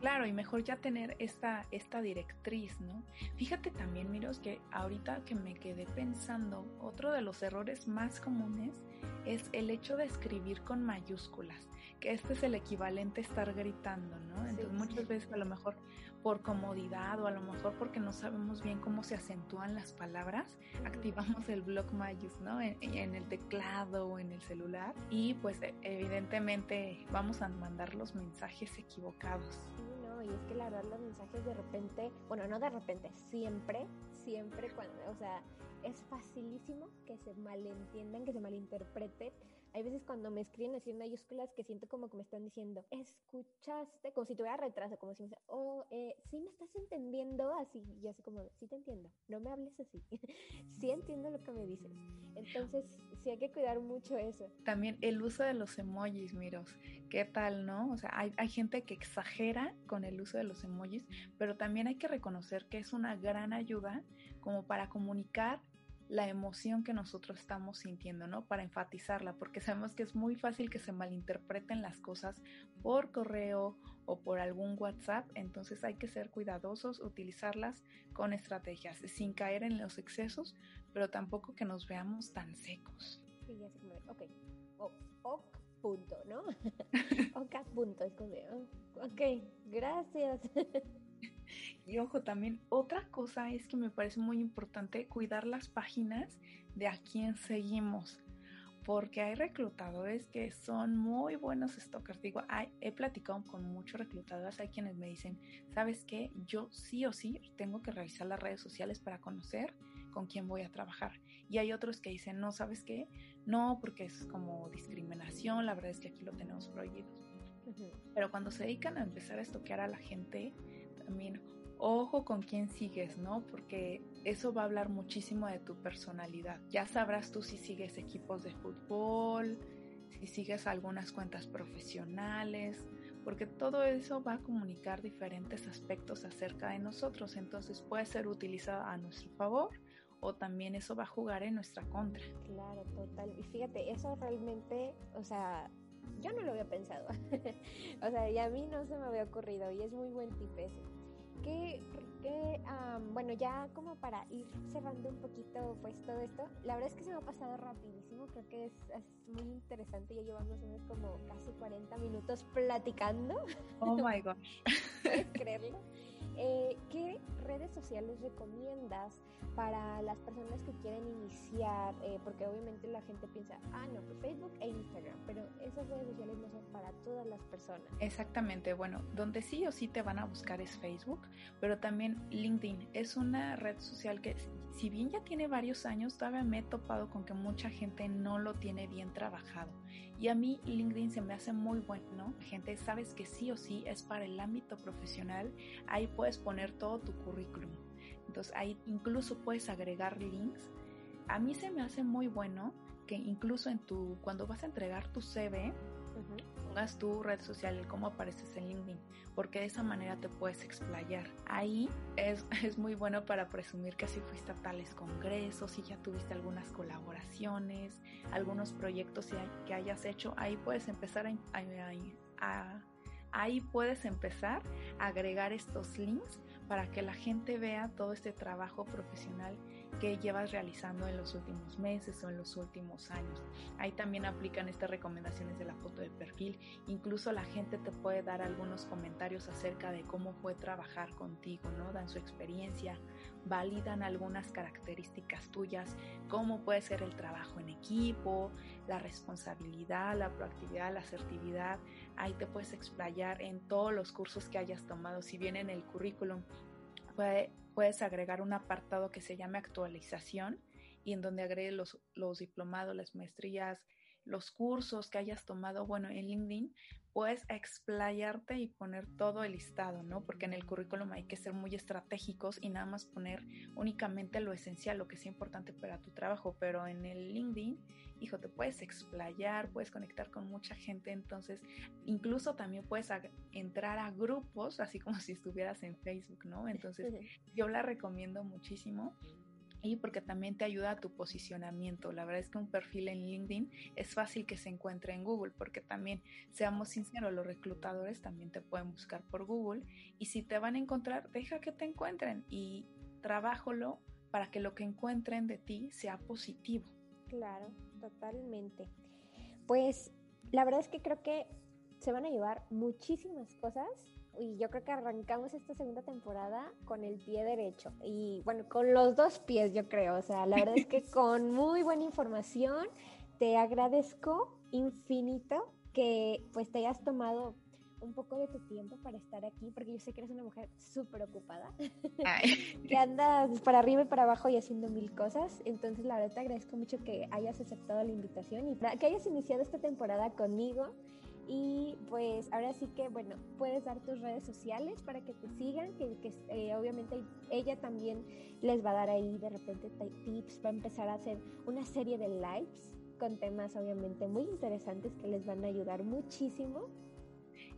Claro, y mejor ya tener esta, esta directriz, ¿no? Fíjate también, Miros, que ahorita que me quedé pensando, otro de los errores más comunes es el hecho de escribir con mayúsculas, que este es el equivalente a estar gritando, ¿no? Entonces muchas veces a lo mejor por comodidad o a lo mejor porque no sabemos bien cómo se acentúan las palabras, activamos el block mayús, ¿no? En, en, el teclado o en el celular y pues e, evidentemente vamos a mandar los mensajes equivocados y es que la verdad los mensajes de repente, bueno, no de repente, siempre, siempre cuando, o sea, es facilísimo que se malentiendan, que se malinterpreten hay veces cuando me escriben así en mayúsculas que siento como que me están diciendo, escuchaste, como si tuviera retraso, como si me oh, eh, sí me estás entendiendo así, y así como, sí te entiendo, no me hables así, sí entiendo lo que me dices. Entonces, sí hay que cuidar mucho eso. También el uso de los emojis, miros, ¿qué tal, no? O sea, hay, hay gente que exagera con el uso de los emojis, pero también hay que reconocer que es una gran ayuda como para comunicar la emoción que nosotros estamos sintiendo, ¿no? Para enfatizarla, porque sabemos que es muy fácil que se malinterpreten las cosas por correo o por algún WhatsApp, entonces hay que ser cuidadosos, utilizarlas con estrategias, sin caer en los excesos, pero tampoco que nos veamos tan secos. Sí, ya sé ok, ok, punto, ¿no? ok, punto, es como, ok, gracias. Y ojo, también otra cosa es que me parece muy importante cuidar las páginas de a quién seguimos, porque hay reclutadores que son muy buenos stalkers. Digo, he platicado con muchos reclutadores, hay quienes me dicen, ¿sabes qué? Yo sí o sí tengo que revisar las redes sociales para conocer con quién voy a trabajar. Y hay otros que dicen, no, ¿sabes qué? No, porque es como discriminación, la verdad es que aquí lo tenemos prohibido. Pero cuando se dedican a empezar a estoquear a la gente, también ojo con quién sigues, ¿no? Porque eso va a hablar muchísimo de tu personalidad. Ya sabrás tú si sigues equipos de fútbol, si sigues algunas cuentas profesionales, porque todo eso va a comunicar diferentes aspectos acerca de nosotros, entonces puede ser utilizado a nuestro favor o también eso va a jugar en nuestra contra. Claro, total. Y fíjate, eso realmente, o sea, yo no lo había pensado. o sea, y a mí no se me había ocurrido y es muy buen tip ese que, bueno, ya como para ir cerrando un poquito pues todo esto, la verdad es que se me ha pasado rapidísimo, creo que es, muy interesante, ya llevamos unos como casi 40 minutos platicando. Oh my gosh. ¿Puedes creerlo? Eh, ¿Qué redes sociales recomiendas para las personas que quieren iniciar? Eh, porque obviamente la gente piensa, ah, no, pues Facebook e Instagram, pero esas redes sociales no son para todas las personas. Exactamente, bueno, donde sí o sí te van a buscar es Facebook, pero también LinkedIn es una red social que si bien ya tiene varios años, todavía me he topado con que mucha gente no lo tiene bien trabajado. Y a mí LinkedIn se me hace muy bueno. Gente, sabes que sí o sí es para el ámbito profesional. Ahí puedes poner todo tu currículum. Entonces ahí incluso puedes agregar links. A mí se me hace muy bueno que incluso en tu, cuando vas a entregar tu CV, pongas tu red social, cómo apareces en LinkedIn, porque de esa manera te puedes explayar. Ahí es, es muy bueno para presumir que si fuiste a tales congresos, si ya tuviste algunas colaboraciones, algunos proyectos que hayas hecho, ahí puedes empezar a, ahí puedes empezar a agregar estos links para que la gente vea todo este trabajo profesional qué llevas realizando en los últimos meses o en los últimos años. Ahí también aplican estas recomendaciones de la foto de perfil. Incluso la gente te puede dar algunos comentarios acerca de cómo fue trabajar contigo, ¿no? Dan su experiencia, validan algunas características tuyas, cómo puede ser el trabajo en equipo, la responsabilidad, la proactividad, la asertividad. Ahí te puedes explayar en todos los cursos que hayas tomado. Si bien en el currículum puedes agregar un apartado que se llame actualización y en donde agregue los, los diplomados, las maestrías, los cursos que hayas tomado, bueno, en LinkedIn, puedes explayarte y poner todo el listado, ¿no? Porque en el currículum hay que ser muy estratégicos y nada más poner únicamente lo esencial, lo que es importante para tu trabajo, pero en el LinkedIn, hijo, te puedes explayar, puedes conectar con mucha gente, entonces incluso también puedes entrar a grupos, así como si estuvieras en Facebook, ¿no? Entonces yo la recomiendo muchísimo y porque también te ayuda a tu posicionamiento. La verdad es que un perfil en LinkedIn es fácil que se encuentre en Google, porque también, seamos sinceros, los reclutadores también te pueden buscar por Google y si te van a encontrar, deja que te encuentren y trabájalo para que lo que encuentren de ti sea positivo. Claro, totalmente. Pues la verdad es que creo que se van a llevar muchísimas cosas y yo creo que arrancamos esta segunda temporada con el pie derecho y bueno, con los dos pies yo creo, o sea, la verdad es que con muy buena información, te agradezco infinito que pues te hayas tomado un poco de tu tiempo para estar aquí, porque yo sé que eres una mujer súper ocupada, que andas para arriba y para abajo y haciendo mil cosas. Entonces, la verdad, te agradezco mucho que hayas aceptado la invitación y que hayas iniciado esta temporada conmigo y pues ahora sí que, bueno, puedes dar tus redes sociales para que te sigan, que, eh, obviamente ella también les va a dar ahí de repente tips, va a empezar a hacer una serie de lives con temas obviamente muy interesantes que les van a ayudar muchísimo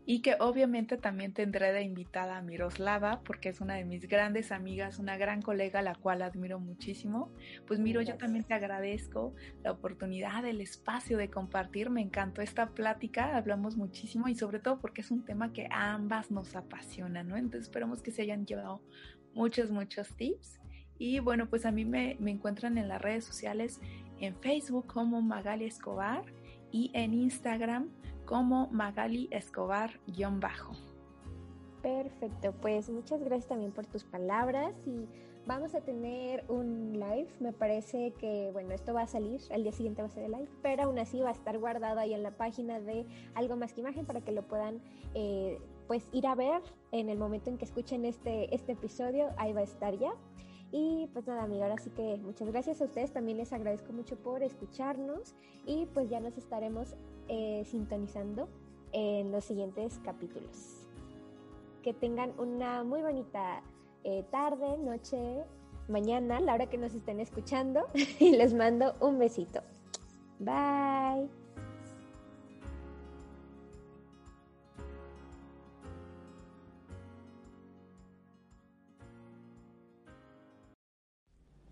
y que obviamente también tendré de invitada a Miroslava porque es una de mis grandes amigas, una gran colega a la cual admiro muchísimo. Pues Miro, yo también te agradezco la oportunidad, el espacio de compartir, me encantó esta plática, hablamos muchísimo y sobre todo porque es un tema que a ambas nos apasiona, ¿no? Entonces esperamos que se hayan llevado muchos, muchos tips. Y bueno, pues a mí me, me encuentran en las redes sociales, en Facebook como Magali Escobar y en Instagram como Magali Escobar-bajo. Perfecto, pues muchas gracias también por tus palabras y vamos a tener un live, me parece que, bueno, esto va a salir, al día siguiente va a ser el live, pero aún así va a estar guardado ahí en la página de Algo Más que Imagen para que lo puedan, eh, pues, ir a ver en el momento en que escuchen este, este episodio, ahí va a estar ya. Y pues nada, amiga, ahora sí que muchas gracias a ustedes. También les agradezco mucho por escucharnos y pues ya nos estaremos eh, sintonizando en los siguientes capítulos. Que tengan una muy bonita eh, tarde, noche, mañana, la hora que nos estén escuchando. y les mando un besito. Bye.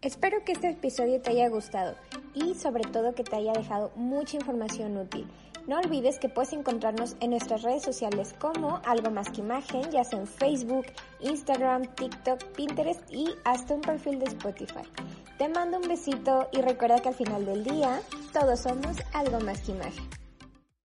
Espero que este episodio te haya gustado y sobre todo que te haya dejado mucha información útil. No olvides que puedes encontrarnos en nuestras redes sociales como Algo Más que Imagen, ya sea en Facebook, Instagram, TikTok, Pinterest y hasta un perfil de Spotify. Te mando un besito y recuerda que al final del día todos somos algo más que imagen.